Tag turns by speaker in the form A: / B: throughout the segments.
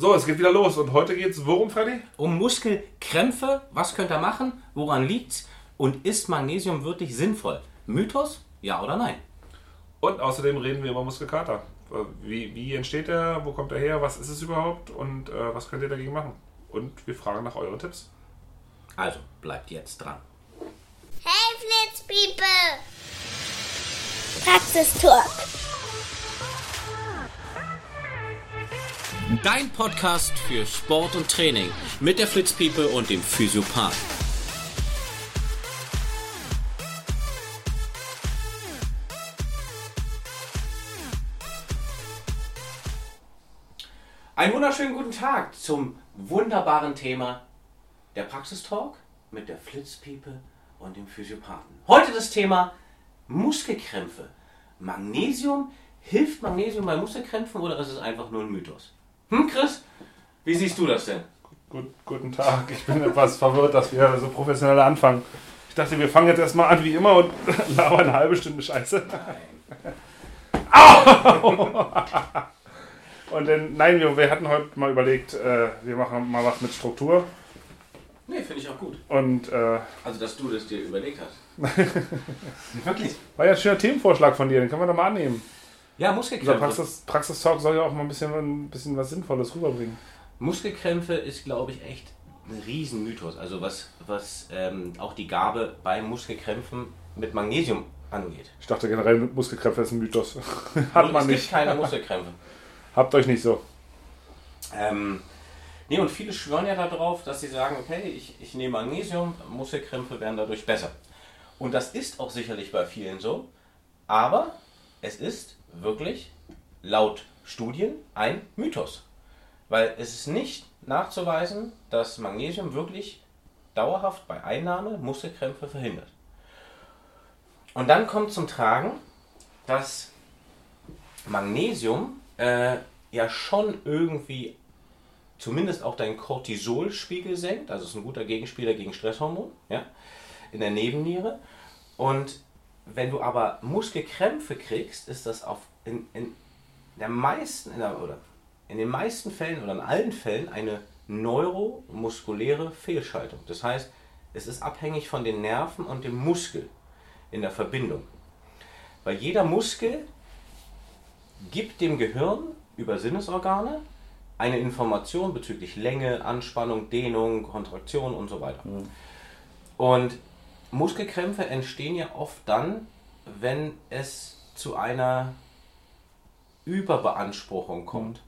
A: So, es geht wieder los und heute geht es worum, Freddy?
B: Um Muskelkrämpfe. Was könnt ihr machen? Woran liegt's? Und ist Magnesium wirklich sinnvoll? Mythos? Ja oder nein?
A: Und außerdem reden wir über Muskelkater. Wie, wie entsteht er? Wo kommt er her? Was ist es überhaupt? Und äh, was könnt ihr dagegen machen? Und wir fragen nach euren Tipps.
B: Also, bleibt jetzt dran.
C: Hey Flitz People! Praxistalk.
B: Dein Podcast für Sport und Training mit der Fritz People und dem Physiopath. Einen wunderschönen guten Tag zum wunderbaren Thema der Praxistalk mit der Flitz People und dem Physiopathen. Heute das Thema Muskelkrämpfe. Magnesium, hilft Magnesium bei Muskelkrämpfen oder ist es einfach nur ein Mythos? Hm, Chris? Wie siehst du das denn?
A: Gut, guten Tag. Ich bin etwas verwirrt, dass wir so professionell anfangen. Ich dachte, wir fangen jetzt erstmal an wie immer und labern eine halbe Stunde Scheiße.
B: Nein.
A: Au! Und dann, nein, wir, wir hatten heute mal überlegt, äh, wir machen mal was mit Struktur.
B: Nee, finde ich auch gut.
A: Und äh,
B: Also, dass du das dir überlegt hast. Wirklich?
A: war ja ein schöner Themenvorschlag von dir, den können wir doch mal annehmen.
B: Ja,
A: Unser
B: Muskelkrämpfe.
A: Praxis, Praxistalk soll ja auch mal ein bisschen, ein bisschen was Sinnvolles rüberbringen.
B: Muskelkrämpfe ist, glaube ich, echt ein Riesenmythos. Also, was, was ähm, auch die Gabe bei Muskelkrämpfen mit Magnesium angeht.
A: Ich dachte generell, Muskelkrämpfe ist ein Mythos. Hat man
B: es
A: nicht.
B: gibt keine Muskelkrämpfe.
A: Habt euch nicht so.
B: Ähm, nee, und viele schwören ja darauf, dass sie sagen, okay, ich, ich nehme Magnesium, Muskelkrämpfe werden dadurch besser. Und das ist auch sicherlich bei vielen so, aber es ist wirklich laut Studien ein Mythos. Weil es ist nicht nachzuweisen, dass Magnesium wirklich dauerhaft bei Einnahme Muskelkrämpfe verhindert. Und dann kommt zum Tragen, dass Magnesium äh, ja schon irgendwie zumindest auch deinen Cortisolspiegel senkt, also ist ein guter Gegenspieler gegen Stresshormon, ja, in der Nebenniere. Und wenn du aber Muskelkrämpfe kriegst, ist das auf in, in der meisten in der, oder in den meisten Fällen oder in allen Fällen eine neuromuskuläre Fehlschaltung. Das heißt, es ist abhängig von den Nerven und dem Muskel in der Verbindung. Weil jeder Muskel gibt dem Gehirn über Sinnesorgane eine Information bezüglich Länge, Anspannung, Dehnung, Kontraktion und so weiter. Und Muskelkrämpfe entstehen ja oft dann, wenn es zu einer Überbeanspruchung kommt.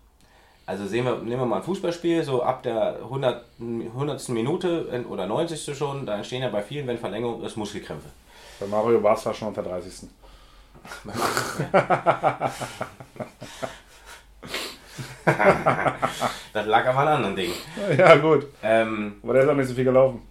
B: Also sehen wir, nehmen wir mal ein Fußballspiel, so ab der 100. 100. Minute oder 90. schon, da entstehen ja bei vielen, wenn Verlängerung ist, Muskelkrämpfe.
A: Bei Mario war es war schon auf der 30.
B: das lag aber an anderen Dingen.
A: Ja, gut.
B: Ähm,
A: Aber der ist auch nicht so viel gelaufen.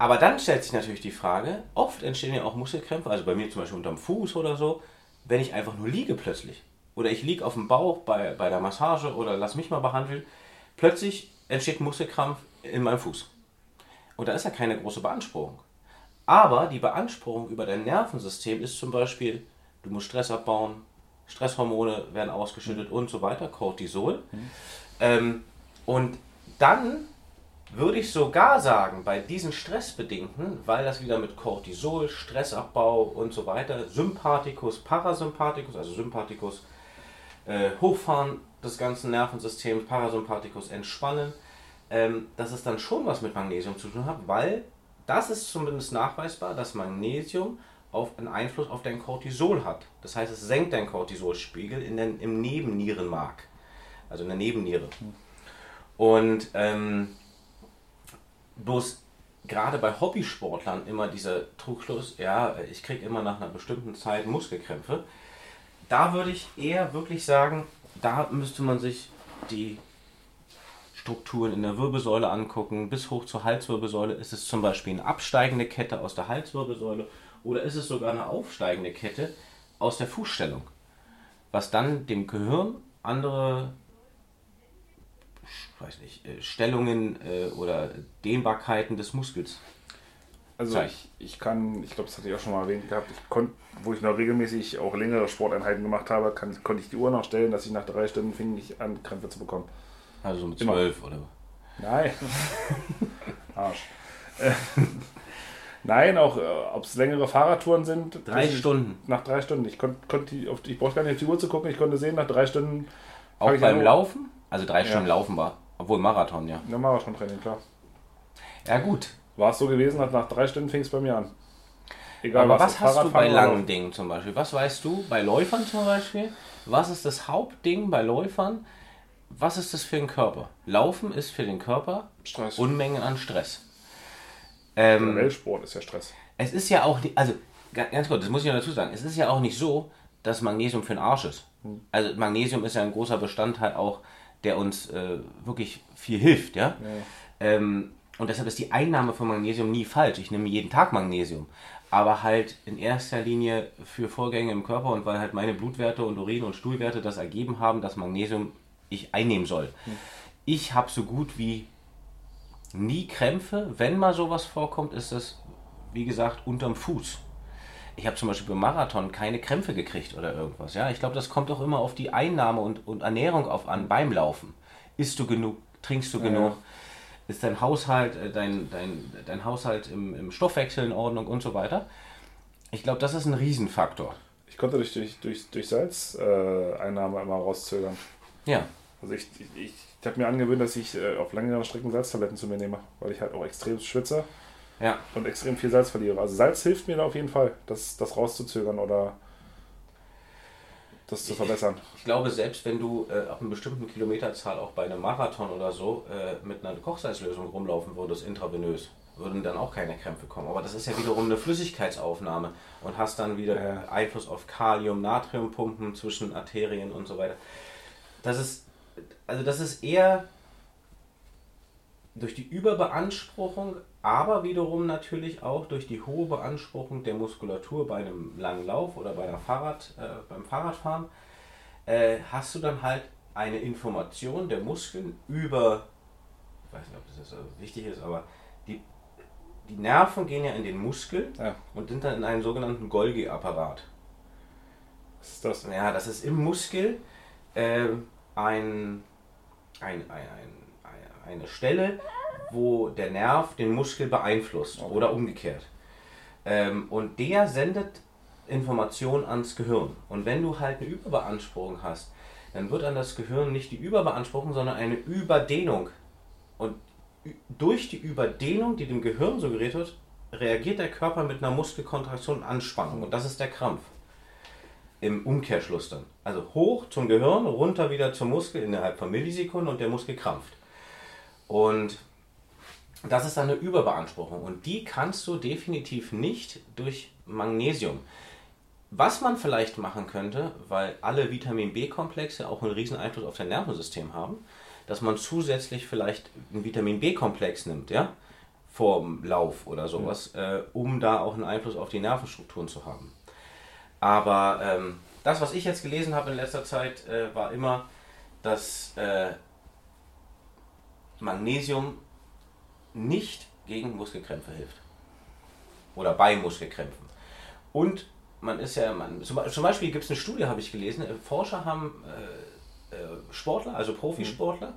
B: Aber dann stellt sich natürlich die Frage, oft entstehen ja auch Muskelkrämpfe, also bei mir zum Beispiel unterm Fuß oder so, wenn ich einfach nur liege plötzlich. Oder ich liege auf dem Bauch bei, bei der Massage oder lass mich mal behandeln. Plötzlich entsteht Muskelkrampf in meinem Fuß. Und da ist ja keine große Beanspruchung. Aber die Beanspruchung über dein Nervensystem ist zum Beispiel, du musst Stress abbauen, Stresshormone werden ausgeschüttet und so weiter, Cortisol. Ähm, und dann würde ich sogar sagen, bei diesen Stressbedingten, weil das wieder mit Cortisol, Stressabbau und so weiter, Sympathikus, Parasympathikus, also Sympathikus äh, hochfahren des ganzen Nervensystems, Parasympathikus entspannen, ähm, dass es dann schon was mit Magnesium zu tun hat, weil das ist zumindest nachweisbar, dass Magnesium auf einen Einfluss auf dein Cortisol hat. Das heißt, es senkt deinen Cortisolspiegel in den, im Nebennierenmark, also in der Nebenniere. Und ähm, bloß gerade bei Hobbysportlern immer dieser Trugschluss, ja, ich kriege immer nach einer bestimmten Zeit Muskelkrämpfe. Da würde ich eher wirklich sagen, da müsste man sich die Strukturen in der Wirbelsäule angucken. Bis hoch zur Halswirbelsäule ist es zum Beispiel eine absteigende Kette aus der Halswirbelsäule oder ist es sogar eine aufsteigende Kette aus der Fußstellung, was dann dem Gehirn andere weiß nicht, äh, Stellungen äh, oder Dehnbarkeiten des Muskels.
A: Also ich, ich kann, ich glaube, das hatte ich auch schon mal erwähnt gehabt, ich konnte, wo ich noch regelmäßig auch längere Sporteinheiten gemacht habe, kann, konnte ich die Uhr noch stellen, dass ich nach drei Stunden fing ich an, Krämpfe zu bekommen.
B: Also
D: Immer.
B: 12 oder.
D: Nein. Arsch. Äh, Nein, auch äh, ob es längere Fahrradtouren sind.
B: Drei Stunden.
D: Nach drei Stunden. Ich, konnt, konnt die, auf, ich brauchte gar nicht auf die Uhr zu gucken. Ich konnte sehen, nach drei Stunden.
B: Auch beim Laufen? Also drei Stunden
D: Ja.
B: Laufen war. Obwohl Marathon, ja.
D: Ja, Marathon-Training, klar.
B: Ja, gut.
D: War es so gewesen, nach, nach drei Stunden fing es bei mir an. Egal
B: Aber was
D: ob
B: hast du bei langen Dingen zum Beispiel? Was weißt du bei Läufern zum Beispiel? Was ist das Hauptding bei Läufern? Was ist das für ein Körper? Laufen ist für den Körper
D: Stress.
B: Unmengen an Stress. Ähm,
D: Weltsport ist ja Stress.
B: es ist ja auch also ga- ganz kurz, das muss ich noch dazu sagen, es ist ja auch nicht so, dass Magnesium für den Arsch ist. Also Magnesium ist ja ein großer Bestandteil auch, der uns äh, wirklich viel hilft, ja. Ähm, und deshalb ist die Einnahme von Magnesium nie falsch. Ich nehme jeden Tag Magnesium. Aber halt in erster Linie für Vorgänge im Körper und weil halt meine Blutwerte und Urin- und Stuhlwerte das ergeben haben, dass Magnesium ich einnehmen soll. Ich habe so gut wie nie Krämpfe. Wenn mal sowas vorkommt, ist das, wie gesagt, unterm Fuß. Ich habe zum Beispiel beim Marathon keine Krämpfe gekriegt oder irgendwas. Ja, ich glaube, das kommt auch immer auf die Einnahme und, und Ernährung auf an beim Laufen. Isst du genug? Trinkst du genug? Ist dein Haushalt, äh, dein, dein, dein Haushalt im, im Stoffwechsel in Ordnung und so weiter? Ich glaube, das ist ein Riesenfaktor.
D: Ich konnte durch, durch, durch, durch Salzeinnahme äh, immer rauszögern.
B: Ja,
D: Also ich, ich, ich, ich habe mir angewöhnt, dass ich äh, auf längeren Strecken Salztabletten zu mir nehme, weil ich halt auch extrem schwitze
B: ja.
D: und extrem viel Salz verliere. Also Salz hilft mir da auf jeden Fall, das, das rauszuzögern oder das zu verbessern.
B: Ich glaube, selbst wenn du äh, ab einer bestimmten Kilometerzahl auch bei einem Marathon oder so äh, mit einer Kochsalzlösung rumlaufen würdest, intravenös, würden dann auch keine Krämpfe kommen. Aber das ist ja wiederum eine Flüssigkeitsaufnahme und hast dann wieder
D: Ja.
B: Einfluss auf Kalium, Natriumpumpen zwischen Arterien und so weiter. Das ist, also das ist eher durch die Überbeanspruchung, aber wiederum natürlich auch durch die hohe Beanspruchung der Muskulatur bei einem langen Lauf oder bei einer Fahrrad, äh, beim Fahrradfahren, äh, hast du dann halt eine Information der Muskeln über, ich weiß nicht, ob das jetzt wichtig ist, aber die, die Nerven gehen ja in den Muskel
D: Ja,
B: und sind dann in einem sogenannten Golgi-Apparat.
D: was ist das?
B: Ja, das ist im Muskel ein, ein, ein, ein, ein, eine Stelle, wo der Nerv den Muskel beeinflusst oder umgekehrt. Ähm, und der sendet Informationen ans Gehirn. Und wenn du halt eine Überbeanspruchung hast, dann wird an das Gehirn nicht die Überbeanspruchung, sondern eine Überdehnung. Und durch die Überdehnung, die dem Gehirn suggeriert wird, reagiert der Körper mit einer Muskelkontraktion und Anspannung. Und das ist der Krampf im Umkehrschluss dann. Also hoch zum Gehirn, runter wieder zum Muskel innerhalb von Millisekunden und der Muskel krampft. Und das ist dann eine Überbeanspruchung und die kannst du definitiv nicht durch Magnesium. Was man vielleicht machen könnte, weil alle Vitamin B-Komplexe auch einen riesen Einfluss auf dein Nervensystem haben, dass man zusätzlich vielleicht einen Vitamin B-Komplex nimmt, ja, vorm Lauf oder sowas, äh, um da auch einen Einfluss auf die Nervenstrukturen zu haben. Aber ähm, das, was ich jetzt gelesen habe in letzter Zeit, äh, war immer, dass äh, Magnesium nicht gegen Muskelkrämpfe hilft. Oder bei Muskelkrämpfen. Und man ist ja, man, zum, Be- zum Beispiel gibt es eine Studie, habe ich gelesen, äh, Forscher haben äh, äh, Sportler, also Profisportler,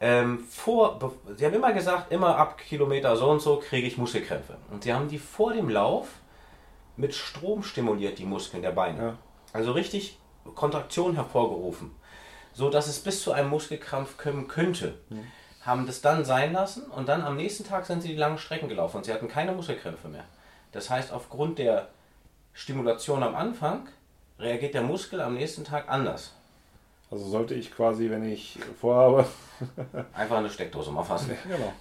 B: ähm, vor, sie haben immer gesagt, immer ab Kilometer so und so kriege ich Muskelkrämpfe. Und sie haben die vor dem Lauf mit Strom stimuliert, die Muskeln der Beine.
D: Ja.
B: Also richtig Kontraktion hervorgerufen, so dass es bis zu einem Muskelkrampf kommen könnte. Haben das dann sein lassen und dann am nächsten Tag sind sie die langen Strecken gelaufen und sie hatten keine Muskelkrämpfe mehr. Das heißt, aufgrund der Stimulation am Anfang reagiert der Muskel am nächsten Tag anders.
D: Also sollte ich quasi, wenn ich vorhabe,
B: Einfach eine Steckdose mal fassen.
D: genau.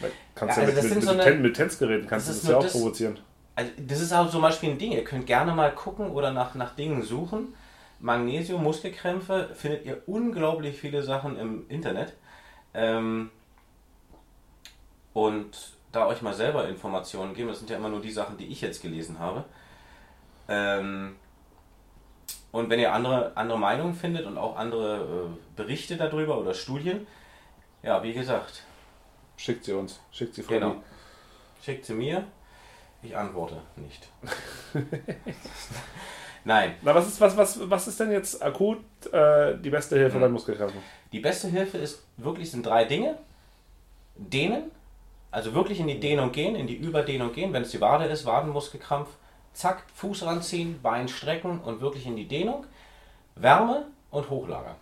D: Da Kannst
B: Ja,
D: ja,
B: also das
D: mit, mit, mit,
B: so eine-
D: mit Tänzgeräten kannst du
B: das
D: das
B: ist
D: ja auch
B: das-
D: provozieren.
B: Also das ist auch zum Beispiel ein Ding. Ihr könnt gerne mal gucken oder nach, nach Dingen suchen. Magnesium, Muskelkrämpfe, findet ihr unglaublich viele Sachen im Internet. Ähm, und da euch mal selber Informationen geben, das sind ja immer nur die Sachen, die ich jetzt gelesen habe. Ähm, und wenn ihr andere, andere Meinungen findet und auch andere äh, Berichte darüber oder Studien, ja, wie gesagt,
D: Schickt sie uns. Schickt sie vor
B: Genau. Schickt sie mir. Ich antworte nicht. Nein,
A: Na, was ist, was, was, was ist denn jetzt akut äh, die beste Hilfe bei Muskelkrämpfen?
B: die beste Hilfe ist wirklich sind drei Dinge. Dehnen, also wirklich in die Dehnung gehen, in die Überdehnung gehen, wenn es die Wade ist, Wadenmuskelkrampf, zack, Fuß ranziehen, Bein strecken und wirklich in die Dehnung. Wärme und hochlagern.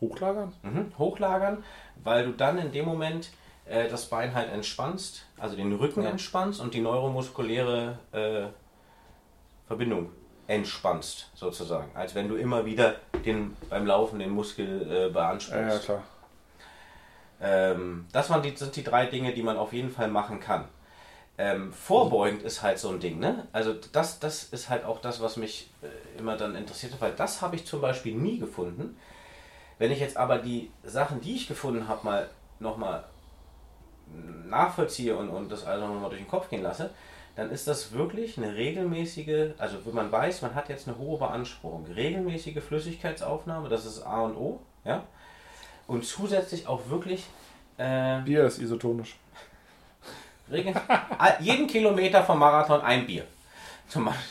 A: Hochlagern?
B: Mhm. Hochlagern, weil du dann in dem Moment äh, das Bein halt entspannst, also den Rücken
A: Ja.
B: entspannst und die neuromuskuläre äh, Verbindung entspannst, sozusagen. Als wenn du immer wieder den, beim Laufen den Muskel äh,
A: Ja, ja,
B: beanspruchst.
A: klar.
B: Ähm, das waren die, sind die drei Dinge, die man auf jeden Fall machen kann. Ähm, vorbeugend ist halt so ein Ding, ne? Also das, das ist halt auch das, was mich äh, immer dann interessiert hat, weil das habe ich zum Beispiel nie gefunden. Wenn ich jetzt aber die Sachen, die ich gefunden habe, mal nochmal nachvollziehe und, und das also nochmal durch den Kopf gehen lasse, dann ist das wirklich eine regelmäßige, also wenn man weiß, man hat jetzt eine hohe Beanspruchung, regelmäßige Flüssigkeitsaufnahme, das ist A und O, ja? Und zusätzlich auch wirklich äh,
A: Bier ist isotonisch.
B: All- jeden Kilometer vom Marathon ein Bier. Zum Beispiel.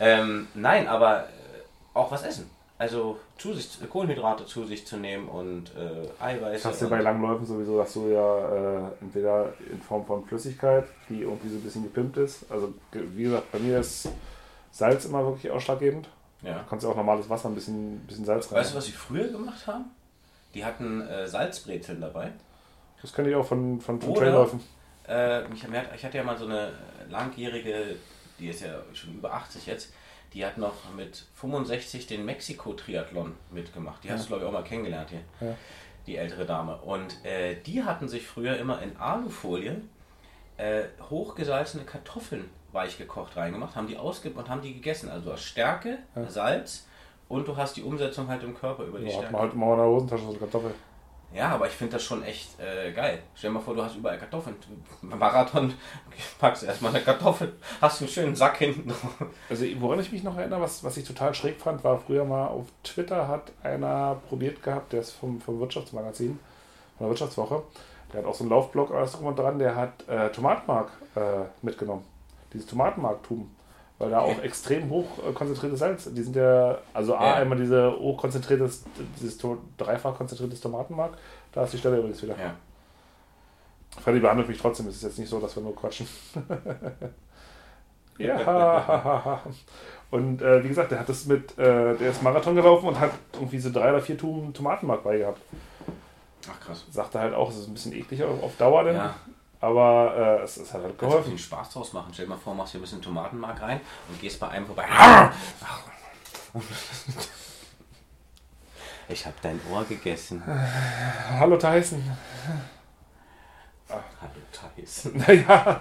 B: Ähm, nein, aber äh, auch was essen. Also zu sich, Kohlenhydrate zu sich zu nehmen und äh, Eiweiß.
A: Das hast du bei Langläufen sowieso, dass du ja äh, entweder in Form von Flüssigkeit, die irgendwie so ein bisschen gepimpt ist. Also wie gesagt, bei mir ist Salz immer wirklich ausschlaggebend.
B: ja.
A: Du kannst ja auch normales Wasser, ein bisschen, bisschen Salz rein.
B: Weißt du, was sie früher gemacht haben? Die hatten äh, Salzbrezeln dabei.
A: Das kenne ich auch von, von, von
B: Oder-
A: Trailläufen.
B: Äh, ich, ich hatte ja mal so eine langjährige, die ist ja schon über 80 jetzt, die hat noch mit 65 den Mexiko-Triathlon mitgemacht. Die hast du, glaube ich, auch mal kennengelernt hier.
A: Ja.
B: Die ältere Dame. Und äh, die hatten sich früher immer in Alufolie äh, hochgesalzene Kartoffeln weich gekocht reingemacht, haben die ausge und haben die gegessen. Also du hast Stärke, Salz und du hast die Umsetzung halt im Körper über die
A: Ja, hat
B: Stärke.
A: man halt immer in der Hosentasche so eine Kartoffel.
B: Ja, aber ich finde das schon echt äh, geil. Stell dir mal vor, du hast überall Kartoffeln. Beim Marathon packst du erstmal eine Kartoffel, hast einen schönen Sack hinten.
A: Also woran ich mich noch erinnere, was, was ich total schräg fand, war früher mal auf Twitter hat einer probiert gehabt, der ist vom, vom Wirtschaftsmagazin, von der Wirtschaftswoche, der hat auch so einen Laufblog alles drum und dran, der hat äh, Tomatenmark äh, mitgenommen. Dieses Tomatenmarktum. Weil da auch extrem hoch konzentriertes Salz, die sind ja, also A,
B: Ja.
A: einmal diese hochkonzentriertes, dieses dreifach konzentriertes Tomatenmark, da ist die Stelle übrigens wieder.
B: Ja.
A: Freddy behandelt mich trotzdem, es ist jetzt nicht so, dass wir nur quatschen. ja, und äh, wie gesagt, der hat das mit, äh, der ist Marathon gelaufen und hat irgendwie so drei oder vier Tuben Tomatenmark bei gehabt.
B: Ach krass.
A: Sagte halt auch, es ist ein bisschen eklig auf auf Dauer, denn,
B: Ja.
A: Aber äh, es, es hat halt
B: Kannst du
A: geholfen.
B: viel Spaß draus machen. Stell dir mal vor, machst hier ein bisschen Tomatenmark rein und gehst bei einem vorbei. Ich habe dein Ohr gegessen.
A: Hallo Tyson.
B: Hallo Thais.
A: Naja,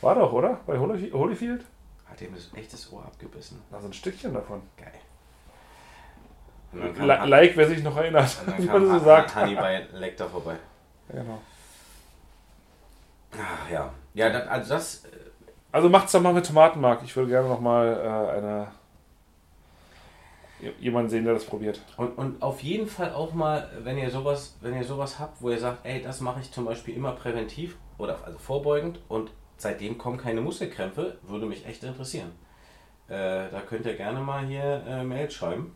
A: war doch, oder? Bei Holyf- Holyfield?
B: Hat ihm das echtes Ohr abgebissen.
A: Da so ein Stückchen davon.
B: Geil.
A: Like, wer sich noch erinnert, wie man so sagt.
B: Hannibal Lecter vorbei.
A: Genau.
B: Ach ja. Ja, das, also das. äh,
A: Also macht's doch mal mit Tomatenmark. Ich würde gerne noch mal äh, eine jemanden sehen, der das probiert.
B: Und, und auf jeden Fall auch mal, wenn ihr sowas, wenn ihr sowas habt, wo ihr sagt, ey, das mache ich zum Beispiel immer präventiv oder also vorbeugend und seitdem kommen keine Muskelkrämpfe, würde mich echt interessieren. Äh, da könnt ihr gerne mal hier äh, Mail schreiben.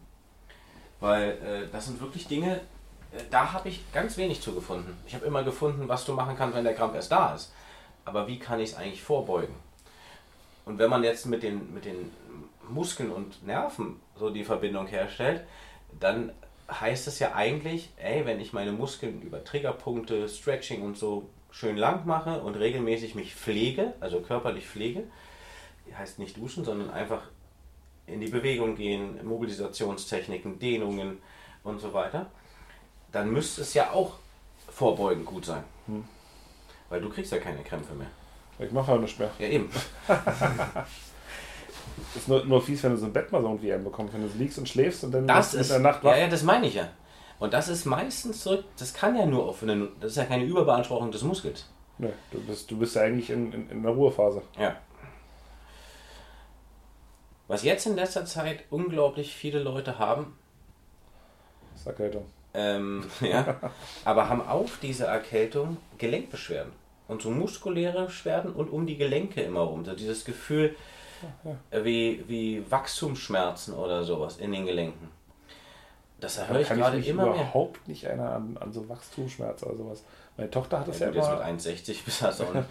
B: Weil äh, das sind wirklich Dinge, da habe ich ganz wenig zu gefunden. Ich habe immer gefunden, was du machen kannst, wenn der Krampf erst da ist. Aber wie kann ich es eigentlich vorbeugen? Und wenn man jetzt mit den, mit den Muskeln und Nerven so die Verbindung herstellt, dann heißt es ja eigentlich, ey, wenn ich meine Muskeln über Triggerpunkte, Stretching und so schön lang mache und regelmäßig mich pflege, also körperlich pflege, heißt nicht duschen, sondern einfach in die Bewegung gehen, Mobilisationstechniken, Dehnungen und so weiter, dann müsste es ja auch vorbeugend gut sein. Weil du kriegst ja keine Krämpfe mehr.
A: Ich mache halt nicht mehr.
B: Ja, eben.
A: Ist nur, nur fies, wenn du so ein Bett mal so irgendwie einbekommst, wenn du liegst und schläfst und dann
B: Das ist,
A: in der Nacht
B: ja,
A: wach.
B: ja, das meine ich ja. Und das ist meistens zurück, das kann ja nur auf eine, das ist ja keine Überbeanspruchung des Muskels.
A: Nee, du bist, du bist ja eigentlich in, in, in der Ruhephase.
B: Ja. Was jetzt in letzter Zeit unglaublich viele Leute haben,
A: ist Erkältung.
B: Ähm, ja, aber haben auf diese Erkältung Gelenkbeschwerden. Und so muskuläre Beschwerden und um die Gelenke immer rum. So dieses Gefühl, wie, wie Wachstumsschmerzen oder sowas in den Gelenken. Das höre ich gerade
A: ich
B: immer mehr.
A: überhaupt nicht einer an, an so Wachstumsschmerz oder sowas. Meine Tochter hat das
B: Ja,
A: ja, immer.
B: mit 1,60 bist du das auch nicht.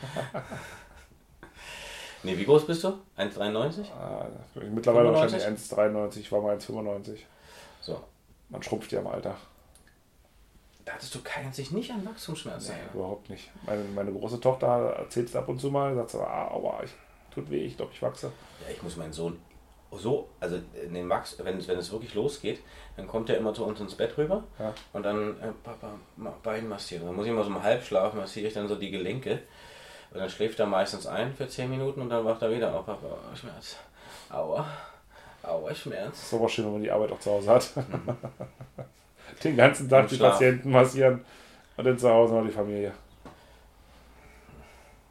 B: nee, wie groß bist du? 1,93?
A: Ah, mittlerweile
B: 95?
A: wahrscheinlich 1,93, war mal 1,95.
B: So.
A: Man schrumpft ja im Alter.
B: Da hattest du keinen sich nicht an Wachstumsschmerzen.
A: Nee, überhaupt nicht. Meine, meine große Tochter erzählt es ab und zu mal, sagt so, ah, aua, ich, tut weh, ich glaube, ich wachse.
B: Ja, ich muss meinen Sohn so, also in den Wachs, wenn, es- wenn es wirklich losgeht, dann kommt er immer zu uns ins Bett rüber
A: Ja.
B: und dann, äh, Papa, Bein massieren. Dann muss ich immer so im Halbschlaf massiere ich dann so die Gelenke und dann schläft er meistens ein für 10 Minuten und dann wacht er wieder auf, Papa, Schmerz, aua, aua, Schmerz.
A: Ist aber schön, wenn man die Arbeit auch zu Hause hat. Den ganzen Tag die
B: Schlaf.
A: Patienten massieren und dann zu Hause noch die Familie.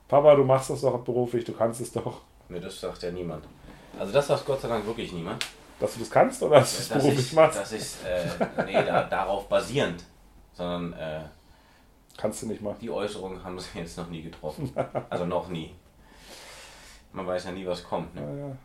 A: Papa, du machst das doch beruflich, du kannst es doch.
B: Mir das sagt ja niemand. Also das sagt Gott sei Dank wirklich niemand.
A: Dass du das kannst oder dass du es
B: dass
A: beruflich
B: ich,
A: machst?
B: dass ich, äh, nee, da, darauf basierend, sondern äh,
A: Kannst du nicht mal.
B: die Äußerungen haben sie jetzt noch nie getroffen. Also noch nie. Man weiß ja nie, was kommt. Ne?
A: Ja, ja.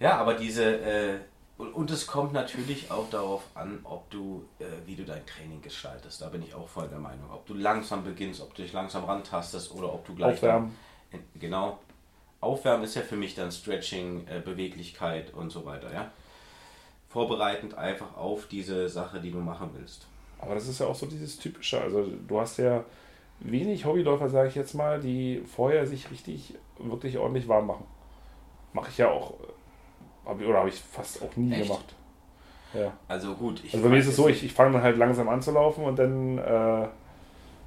B: Ja, aber diese, äh, und, es kommt natürlich auch darauf an, ob du, äh, wie du dein Training gestaltest. Da bin ich auch voll der Meinung. Ob du langsam beginnst, ob du dich langsam rantastest oder ob du gleich.
A: Aufwärmen.
B: Dann, genau. Aufwärmen ist ja für mich dann Stretching, äh, Beweglichkeit und so weiter, ja. Vorbereitend einfach auf diese Sache, die du machen willst.
A: Aber das ist ja auch so dieses Typische. Also du hast ja wenig Hobbyläufer, sage ich jetzt mal, die vorher sich richtig, wirklich ordentlich warm machen. Mache ich ja auch. Hab oder habe ich fast auch nie
B: Echt?
A: gemacht. Ja.
B: Also gut, ich
A: Also bei mir ist es so, ich, ich fange dann halt langsam an zu laufen und dann äh,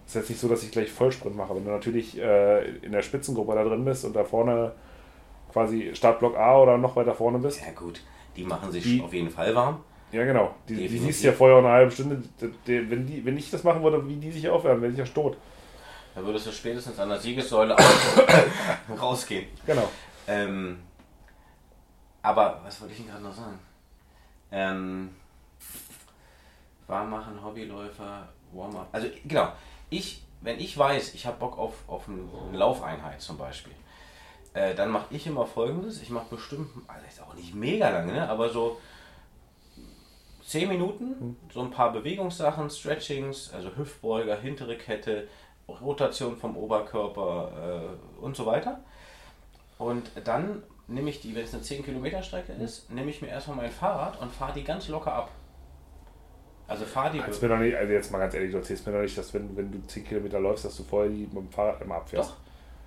A: ist jetzt nicht so, dass ich gleich Vollsprint mache. Wenn du natürlich äh, in der Spitzengruppe da drin bist und da vorne quasi Startblock A oder noch weiter vorne bist.
B: Ja gut, die machen sich
A: Die-
B: auf jeden Fall warm.
A: Ja, genau. Die, die
B: Definitiv.
A: siehst du ja vorher eine halbe Stunde. Die, die, wenn, die, wenn ich das machen würde, wie die sich aufwärmen, wenn ich ja tot.
B: Da würdest du spätestens an der Siegessäule rausgehen.
A: Genau.
B: Ähm, aber was wollte ich denn gerade noch sagen? Ähm, warm machen, Hobbyläufer, Warm-up. Also genau, ich, wenn ich weiß, ich habe Bock auf, auf eine, Laufeinheit zum Beispiel, äh, dann mache ich immer folgendes. Ich mache bestimmt, also ist auch nicht mega lange, ne? aber so 10 Minuten, so ein paar Bewegungssachen, Stretchings, also Hüftbeuger, hintere Kette, Rotation vom Oberkörper äh, und so weiter. Und dann nehme ich die, wenn es eine 10 Kilometer Strecke ist, nehme ich mir erstmal mein Fahrrad und fahre die ganz locker ab. Also fahre die.
A: Kannst mir doch nicht, also jetzt mal ganz ehrlich, du erzählst mir doch nicht, dass wenn, wenn du 10 Kilometer läufst, dass du vorher die mit dem Fahrrad immer abfährst.
B: Doch,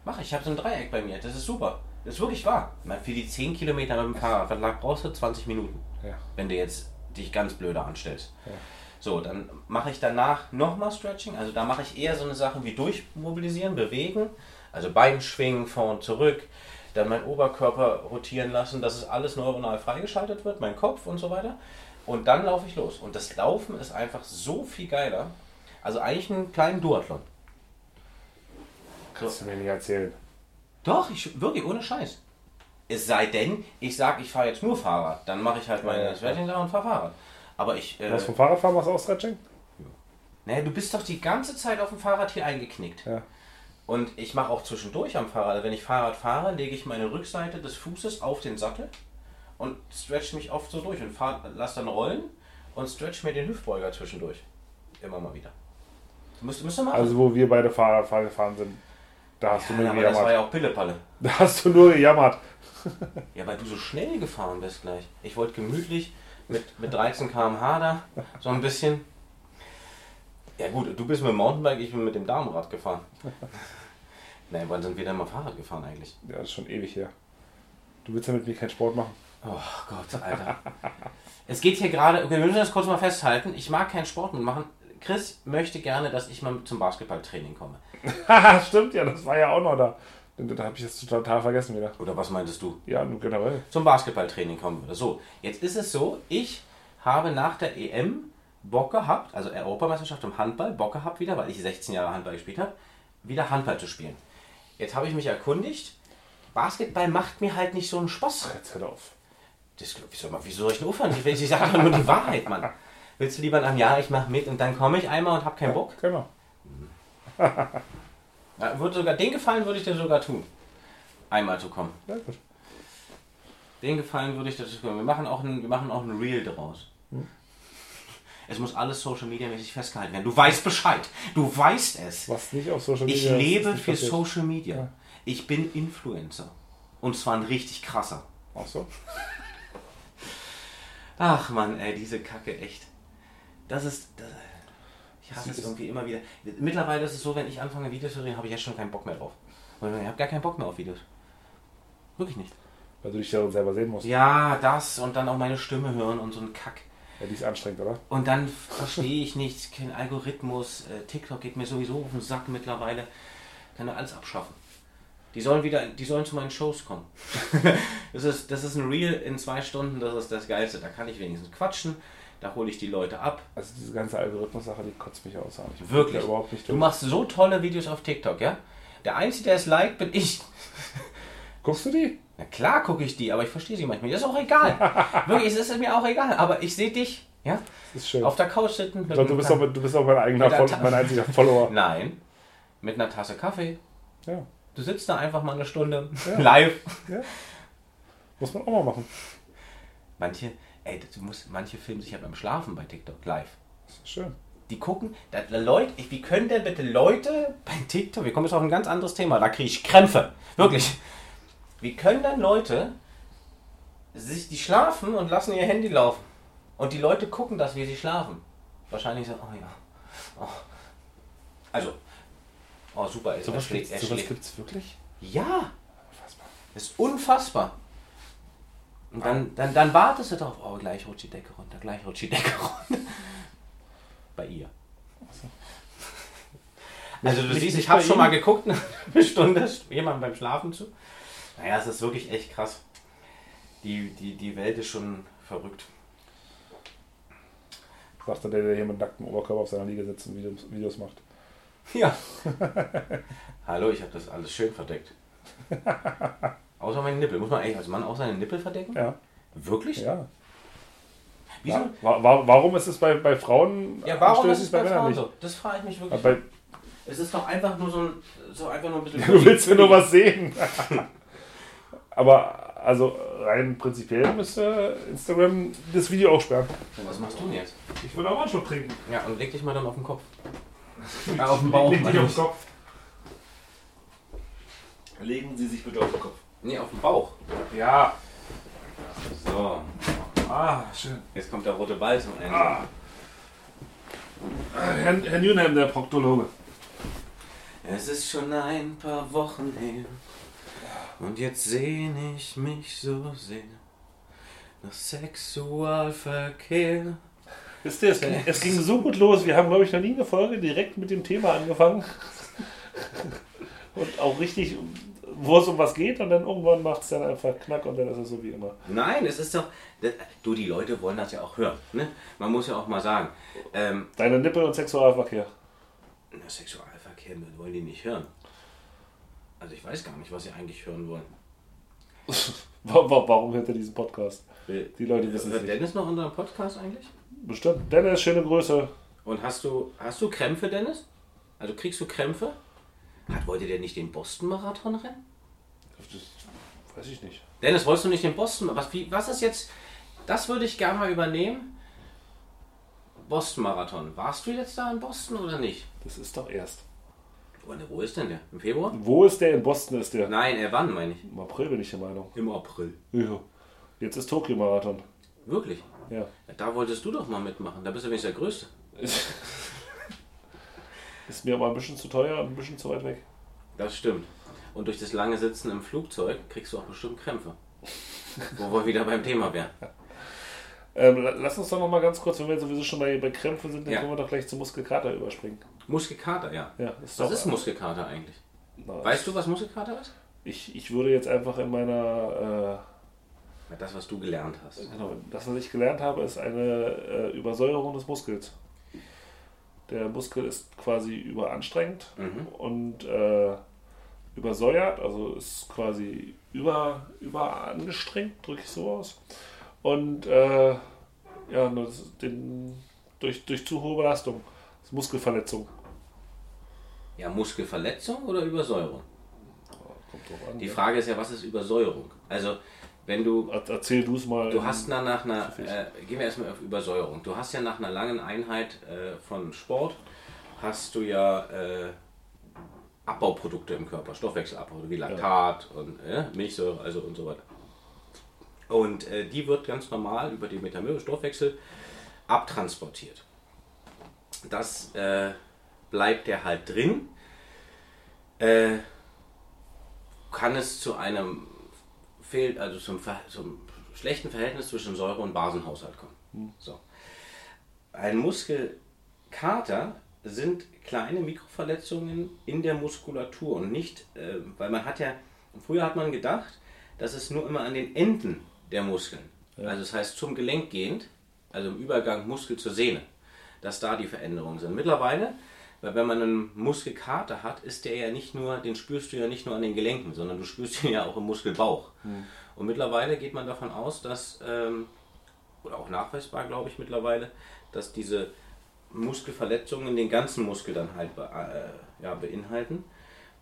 B: mach ich. Ich habe so ein Dreieck bei mir. Das ist super. Das ist wirklich wahr. Für die 10 Kilometer mit dem Fahrrad, was brauchst du? 20 Minuten.
A: Ja.
B: Wenn du jetzt dich ganz blöder anstellst.
A: Ja.
B: So, dann mache ich danach nochmal Stretching. Also da mache ich eher so eine Sache wie durchmobilisieren, bewegen. Also Bein schwingen, vor und zurück. Dann meinen Oberkörper rotieren lassen, dass es alles neuronal freigeschaltet wird, mein Kopf und so weiter. Und dann laufe ich los. Und das Laufen ist einfach so viel geiler. Also eigentlich einen kleinen Duathlon.
A: Kannst du mir nicht erzählen.
B: Doch, ich wirklich ohne Scheiß. Es sei denn, ich sage, ich fahre jetzt nur Fahrrad, dann mache ich halt
A: Ja, ja,
B: meine Stretching da und fahre Fahrrad. Aber ich, äh,
A: Was vom Fahrradfahren machst du auch Stretching?
B: naja, du bist doch die ganze Zeit auf dem Fahrrad hier eingeknickt.
A: Ja.
B: Und ich mache auch zwischendurch am Fahrrad. Also Wenn ich Fahrrad fahre, lege ich meine Rückseite des Fußes auf den Sattel und stretch mich oft so durch und fahr, lass dann rollen und stretch mir den Hüftbeuger zwischendurch. Immer mal wieder. Müsst, müsst ihr machen.
A: Also wo wir beide Fahrrad gefahren sind, da hast du
B: ja,
A: nur
B: aber das war
A: gejammert.
B: ja auch Pillepalle.
A: Da hast du nur gejammert.
B: Ja, weil du so schnell gefahren bist gleich. Ich wollte gemütlich mit, mit 13 km/h da, so ein bisschen. Ja gut, du bist mit dem Mountainbike, ich bin mit dem Damenrad gefahren. Nein, wann sind wir denn mal Fahrrad gefahren eigentlich?
A: Ja, das ist schon ewig her. Du willst ja mit mir keinen Sport machen.
B: Oh Gott, Alter. es geht hier gerade, okay, wir müssen das kurz mal festhalten. Ich mag keinen Sport mitmachen. Chris möchte gerne, dass ich mal zum Basketballtraining komme.
A: Haha, stimmt ja, das war ja auch noch da. Da habe ich das total vergessen wieder.
B: Oder was meintest du?
A: Ja, generell.
B: zum Basketballtraining kommen. So, jetzt ist es so, ich habe nach der EM Bock gehabt, also Europameisterschaft im Handball, Bock gehabt wieder, weil ich 16 Jahre Handball gespielt habe, wieder Handball zu spielen. Jetzt habe ich mich erkundigt, Basketball macht mir halt nicht so einen Spaß.
A: Jetzt hör auf.
B: Das, wieso, wieso soll ich denn aufhören? Ich, ich sage doch nur die Wahrheit, Mann. Willst du lieber sagen, ja, ich mache mit und dann komme ich einmal und habe keinen Bock?
A: Genau.
B: Ja, würde sogar, den Gefallen würde ich dir sogar tun, einmal zu kommen.
A: Ja, gut.
B: Den Gefallen würde ich das Wir machen auch ein, wir machen auch ein Reel draus. Es muss alles Social Media mäßig festgehalten werden. Du weißt Bescheid. Du weißt es.
D: Was nicht auf Social
B: Ich
D: Media ist,
B: lebe für
D: passiert.
B: Social Media. Ich bin Influencer. Und zwar ein richtig krasser.
D: Ach so.
B: Ach man, ey, diese Kacke, echt. Das ist. Das, ich hasse es irgendwie immer wieder. Mittlerweile ist es so, wenn ich anfange, Videos zu drehen, habe ich jetzt schon keinen Bock mehr drauf. Weil Ich habe gar keinen Bock mehr auf Videos. Wirklich nicht.
D: Weil du dich darin selber sehen musst.
B: Ja, das und dann auch meine Stimme hören und so ein Kack.
D: Ja, die ist anstrengend, oder?
B: Und dann verstehe ich nichts, kein Algorithmus. Äh, TikTok geht mir sowieso auf den Sack mittlerweile. Kann er alles abschaffen. Die sollen wieder, die sollen zu meinen Shows kommen. das, ist, das ist ein Reel in zwei Stunden, das ist das Geilste. Da kann ich wenigstens quatschen, da hole ich die Leute ab.
D: Also diese ganze Algorithmus-Sache, die kotzt mich aus. Ich
B: Wirklich.
D: überhaupt nicht
B: Du machst so tolle Videos auf TikTok, ja? Der Einzige, der es liked, bin ich.
D: Guckst du die?
B: Na klar gucke ich die, aber ich verstehe sie manchmal. Das ist auch egal. Wirklich, es ist mir auch egal. Aber ich sehe dich, ja?
D: Das ist schön.
B: Auf der Couch sitzen.
D: ich glaube, du, bist auch- du bist auch mein eigener,
B: Mit Ta-
D: mein einziger Follower.
B: Nein. Mit einer Tasse Kaffee.
D: Ja.
B: Du sitzt da einfach mal eine Stunde
D: Ja.
B: live.
D: ja. Muss man auch mal machen.
B: Manche, ey, du musst, manche filmen sich ja beim Schlafen bei TikTok live.
D: Das ist schön.
B: Die gucken, da, Leute, ich, wie können denn bitte Leute bei TikTok, wir kommen jetzt auf ein ganz anderes Thema, da kriege ich Krämpfe. Wirklich. Wie können dann Leute sich, die schlafen und lassen ihr Handy laufen? Und die Leute gucken das, wie sie schlafen. Wahrscheinlich so, oh ja. Oh. Also, oh super, er, er
D: Sowas
B: schlägt,
D: gibt's,
B: er
D: sowas gibt's wirklich?
B: Ja,
D: Unfassbar.
B: ist unfassbar. Und dann, dann, dann wartest du drauf, oh, gleich rutscht die Decke runter, gleich rutscht die Decke runter. Bei ihr. Also du
D: Nicht-
B: siehst, ich habe schon mal geguckt, eine Stunde jemand beim Schlafen zu. Naja, es ist wirklich echt krass. Die, die, die Welt ist schon verrückt.
D: Sagt der, der hier mit nacktem Oberkörper auf seiner Liege sitzt und Videos, Videos macht.
B: Ja. Hallo, ich habe das alles schön verdeckt. Außer meine Nippel. Muss man eigentlich als Mann auch seine Nippel verdecken?
D: Ja.
B: Wirklich?
D: Ja.
B: Wieso?
D: ja. Wa- wa- Warum ist es bei, bei Frauen
B: Ja, warum ist es bei
D: Männern
B: Frauen
D: nicht?
B: so? Das frage ich mich wirklich.
D: Bei,
B: es ist doch einfach nur so ein, so einfach nur ein bisschen.
D: du willst ja nur was sehen. Aber also rein prinzipiell müsste Instagram das Video auch sperren.
B: Was machst du denn jetzt?
D: Ich würde auch mal schon trinken.
B: Ja, und leg dich mal dann auf den Kopf. Ja, auf den Bauch.
D: Leg dich auf den Kopf. Legen Sie sich bitte auf den Kopf.
B: Nee, auf den Bauch.
D: Ja.
B: So,
D: Ah, schön.
B: jetzt kommt der rote Ball zum Ende.
D: Ah. Herr, Herr Newham, der Proktologe.
B: Es ist schon ein paar Wochen her. Und jetzt sehne ich mich so sehr nach Sexualverkehr.
D: Wisst ihr, es ging, es ging so gut los. Wir haben, glaube ich, noch nie eine Folge direkt mit dem Thema angefangen. Und auch richtig, wo es um was geht. Und dann irgendwann macht es dann einfach knack und dann ist es so wie immer.
B: Nein, es ist doch. Du, die Leute wollen das ja auch hören. Ne? Man muss ja auch mal sagen. Ähm,
D: Deine Nippel und Sexualverkehr.
B: na, Sexualverkehr wollen die nicht hören. Also ich weiß gar nicht, was sie eigentlich hören wollen.
D: Wa- wa- Warum hört er diesen Podcast? Die Leute wissen es
B: Hört
D: nicht.
B: Dennis noch unseren Podcast eigentlich?
D: Bestimmt. Dennis, schöne Größe.
B: Und hast du, hast du Krämpfe, Dennis? Also kriegst du Krämpfe? Hat, wollte der nicht den Boston-Marathon rennen?
D: Das weiß ich nicht.
B: Dennis, wolltest du nicht den Boston? Was, wie, was ist jetzt? Das würde ich gerne mal übernehmen. Boston-Marathon. Warst du jetzt da in Boston oder nicht?
D: Das ist doch erst.
B: Wo, wo ist denn der? Im Februar?
D: Wo ist der? In Boston ist der.
B: Nein, er wann, meine ich?
D: Im April bin ich der Meinung.
B: Im April.
D: Ja. Jetzt ist Tokio-Marathon.
B: Wirklich?
D: Ja.
B: Ja, da wolltest du doch mal mitmachen. Da bist du wenigstens der Größte.
D: Ist mir aber ein bisschen zu teuer und ein bisschen zu weit weg.
B: Das stimmt. Und durch das lange Sitzen im Flugzeug kriegst du auch bestimmt Krämpfe. Wo wir wieder beim Thema wären.
D: Ähm, la- lass uns doch noch mal ganz kurz, wenn wir sowieso schon bei, bei Krämpfen sind, dann
B: Ja.
D: können wir doch gleich zum Muskelkater überspringen.
B: Muskelkater, ja.
D: Ja, ist
B: Was ist Muskelkater eigentlich?
D: Na,
B: Weißt du, was Muskelkater ist?
D: Ich, ich würde jetzt einfach in meiner,
B: Ja, Das, was du gelernt hast.
D: äh, genau, das was ich gelernt habe, ist eine äh, Übersäuerung des Muskels. Der Muskel ist quasi überanstrengend
B: Mhm.
D: und äh, übersäuert, also ist quasi über, überangestrengt, drücke ich so aus. Und äh, ja, den, durch, durch zu hohe Belastung, das ist Muskelverletzung.
B: Ja, Muskelverletzung oder Übersäuerung?
D: An.
B: Die
D: ja.
B: Frage ist ja, was ist Übersäuerung? Also, wenn du
D: Er- Erzähl du es mal.
B: Du hast nach, nach einer, äh, gehen wir erstmal auf Übersäuerung. Du hast ja nach einer langen Einheit äh, von Sport, hast du ja äh, Abbauprodukte im Körper, Stoffwechselabbau, wie Laktat und äh, Milchsäure also und so weiter. Und äh, die wird ganz normal über den Metamelstoffwechsel abtransportiert. Das äh, bleibt der halt drin. Äh, kann es zu einem fehlt also zum, zum schlechten Verhältnis zwischen Säure- und Basenhaushalt kommen. So. Ein Muskelkater sind kleine Mikroverletzungen in der Muskulatur und nicht, äh, weil man hat ja, früher hat man gedacht, dass es nur immer an den Enden der Muskeln, also das heißt zum Gelenk gehend, also im Übergang Muskel zur Sehne, dass da die Veränderungen sind. Mittlerweile, weil wenn man einen Muskelkater hat, ist der ja nicht nur, den spürst du ja nicht nur an den Gelenken, sondern du spürst ihn ja auch im Muskelbauch. Und mittlerweile geht man davon aus, dass, ähm, oder auch nachweisbar glaube ich mittlerweile, dass diese Muskelverletzungen den ganzen Muskel dann halt be äh, ja, beinhalten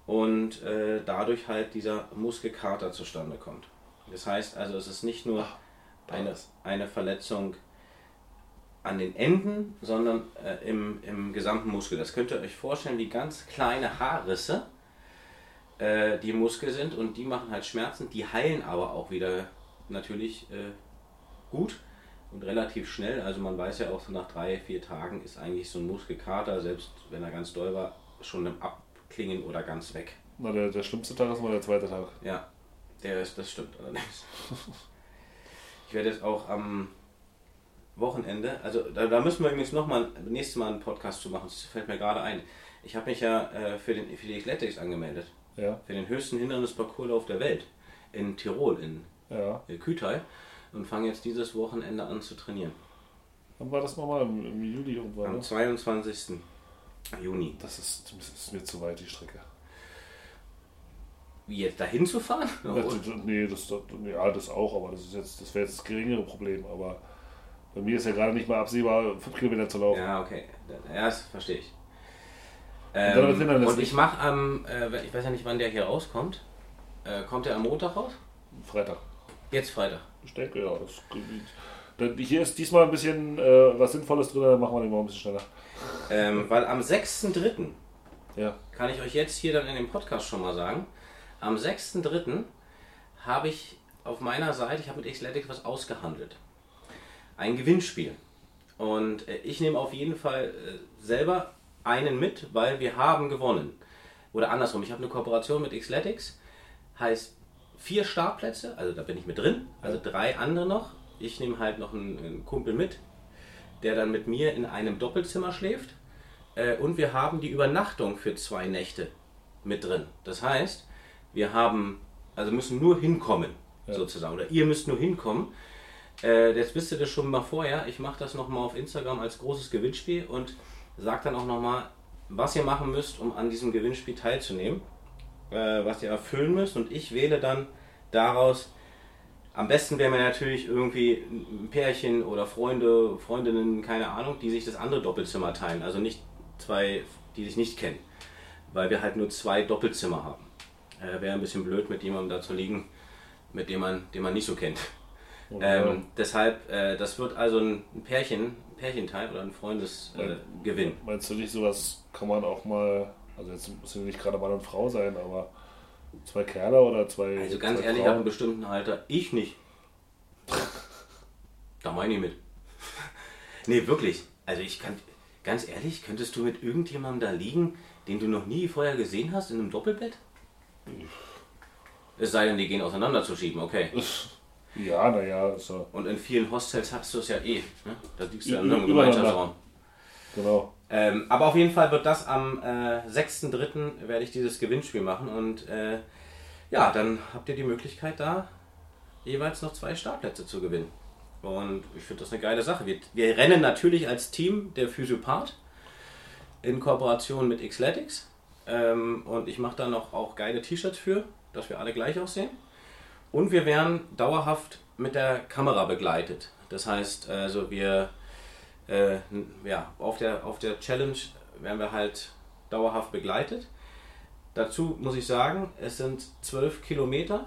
B: und äh, dadurch halt dieser Muskelkater zustande kommt. Das heißt also, es ist nicht nur eine, eine Verletzung an den Enden, sondern äh, im, im gesamten Muskel. Das könnt ihr euch vorstellen wie ganz kleine Haarrisse, äh, die im Muskel sind und die machen halt Schmerzen, die heilen aber auch wieder natürlich äh, gut und relativ schnell. Also man weiß ja auch so nach drei, vier Tagen ist eigentlich so ein Muskelkater, selbst wenn er ganz doll war, schon im Abklingen oder ganz weg.
D: Na, der, der schlimmste Tag ist mal der zweite Tag.
B: Ja, der ist, das stimmt allerdings. Ich werde jetzt auch am Wochenende, also da, da müssen wir übrigens nochmal nächstes Mal einen Podcast zu machen, das fällt mir gerade ein. Ich habe mich ja äh, für, den, für die Athletics angemeldet,
D: Ja,
B: für den höchsten Hindernisparcourslauf der Welt in Tirol, in
D: ja.
B: äh, Kütai und fange jetzt dieses Wochenende an zu trainieren.
D: Wann war das nochmal? Im, Im Juli irgendwann,
B: Am
D: ne?
B: 22. Juni.
D: Das ist, das ist mir zu weit, die Strecke.
B: Wie jetzt dahin zu fahren?
D: Nee, das, ja, das auch, aber das ist jetzt, das wäre jetzt das geringere Problem. Aber bei mir ist ja gerade nicht mal absehbar, fünf Kilometer zu laufen.
B: Ja, okay. Ja, das verstehe ich. Ähm,
D: Hindernissen.
B: und ich mache am, äh, ich weiß ja nicht, wann der hier rauskommt. Äh, kommt der am Montag raus?
D: Freitag.
B: Jetzt Freitag.
D: Ich denke, ja. Das, dann, hier ist diesmal ein bisschen äh, was Sinnvolles drin, dann machen wir den mal ein bisschen schneller.
B: Ähm, weil am 6.3.
D: Ja.
B: kann ich euch jetzt hier dann in dem Podcast schon mal sagen, am 6.3. habe ich auf meiner Seite, ich habe mit Xletics was ausgehandelt. Ein Gewinnspiel. Und äh, ich nehme auf jeden Fall äh, selber einen mit, weil wir haben gewonnen. Oder andersrum, ich habe eine Kooperation mit Xletics, heißt vier Startplätze, also da bin ich mit drin, also drei andere noch. Ich nehme halt noch einen, einen Kumpel mit, der dann mit mir in einem Doppelzimmer schläft. Äh, und wir haben die Übernachtung für zwei Nächte mit drin. Das heißt, wir haben, also müssen nur hinkommen, sozusagen. Oder ihr müsst nur hinkommen. Äh, jetzt wisst ihr das schon mal vorher. Ich mache das nochmal auf Instagram als großes Gewinnspiel und sage dann auch nochmal, was ihr machen müsst, um an diesem Gewinnspiel teilzunehmen. Äh, was ihr erfüllen müsst. Und ich wähle dann daraus am besten wäre mir natürlich irgendwie ein Pärchen oder Freunde, Freundinnen, keine Ahnung, die sich das andere Doppelzimmer teilen. Also nicht zwei, die sich nicht kennen. Weil wir halt nur zwei Doppelzimmer haben. Äh, wäre ein bisschen blöd, mit jemandem da zu liegen, mit dem man, den man nicht so kennt. Ähm, deshalb, äh, das wird also ein Pärchen, ein Pärchenteil oder ein Freundesgewinn. Äh.
D: Meinst du nicht, sowas kann man auch mal, also jetzt müssen nicht gerade Mann und Frau sein, aber zwei Kerle oder zwei.
B: Also ganz
D: zwei
B: ehrlich, ab
D: Frauen?
B: einem bestimmten Alter, ich nicht. Da meine ich mit. nee, wirklich. Also ich kann, ganz ehrlich, könntest du mit irgendjemandem da liegen, den du noch nie vorher gesehen hast, in einem Doppelbett? Es sei denn, die gehen auseinanderzuschieben, okay.
D: Ja, naja, ist ja,
B: Und in vielen Hostels hast du es ja eh. Ne? Da liegst du ja in einem. Gemeinschaftsraum.
D: genau.
B: Ähm, aber auf jeden Fall wird das am äh, 6.3. werde ich dieses Gewinnspiel machen und äh, ja, dann habt ihr die Möglichkeit da jeweils noch zwei Startplätze zu gewinnen. Und ich finde das eine geile Sache. Wir, wir rennen natürlich als Team der Physiopath in Kooperation mit Xletics ähm, und ich mache da noch auch geile T-Shirts für, dass wir alle gleich aussehen. Und wir werden dauerhaft mit der Kamera begleitet. Das heißt, also wir äh, ja, auf, der, auf der Challenge werden wir halt dauerhaft begleitet. Dazu muss ich sagen, es sind zwölf Kilometer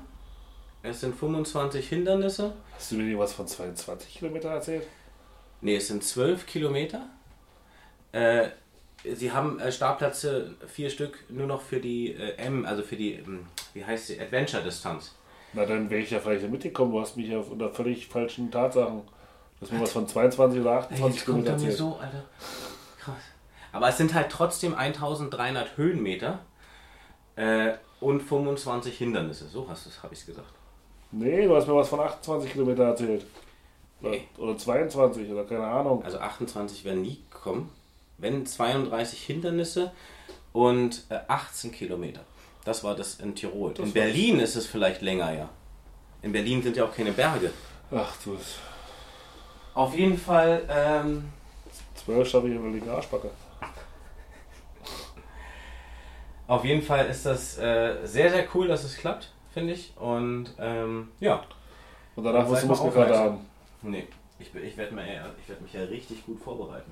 B: Es sind 25 Hindernisse.
D: Hast du mir was von 22 Kilometer erzählt?
B: Ne, es sind 12 Kilometer. Äh, sie haben äh, Startplätze, vier Stück, nur noch für die äh, M, also für die, ähm, wie heißt sie, Adventure-Distanz.
D: Na, dann wäre ich ja vielleicht mitgekommen. Du hast mich ja unter völlig falschen Tatsachen. Du hast mir was von 22 oder 28
B: Jetzt kommt
D: Kilometer
B: er mir
D: erzählt.
B: so, Alter. Krass. Aber es sind halt trotzdem 1300 Höhenmeter äh, und 25 Hindernisse. So hast du habe ich es gesagt.
D: Nee, du hast mir was von 28 Kilometer erzählt. Oder,
B: Nee.
D: oder 22 oder keine Ahnung.
B: Also 28 werden nie kommen. Wenn 32 Hindernisse und äh, 18 Kilometer. Das war das in Tirol.
D: Das
B: in Berlin ist es vielleicht länger, ja. In Berlin sind ja auch keine Berge.
D: Ach du,
B: Auf jeden Fall, ähm,
D: 12 schaffe ich in der Arschbacke.
B: auf jeden Fall ist das äh, sehr, sehr cool, dass es klappt, finde ich. Und ähm, ja.
D: Und danach wirst du Muskelkater haben.
B: Nee, ich, ich werde werd mich ja richtig gut vorbereiten.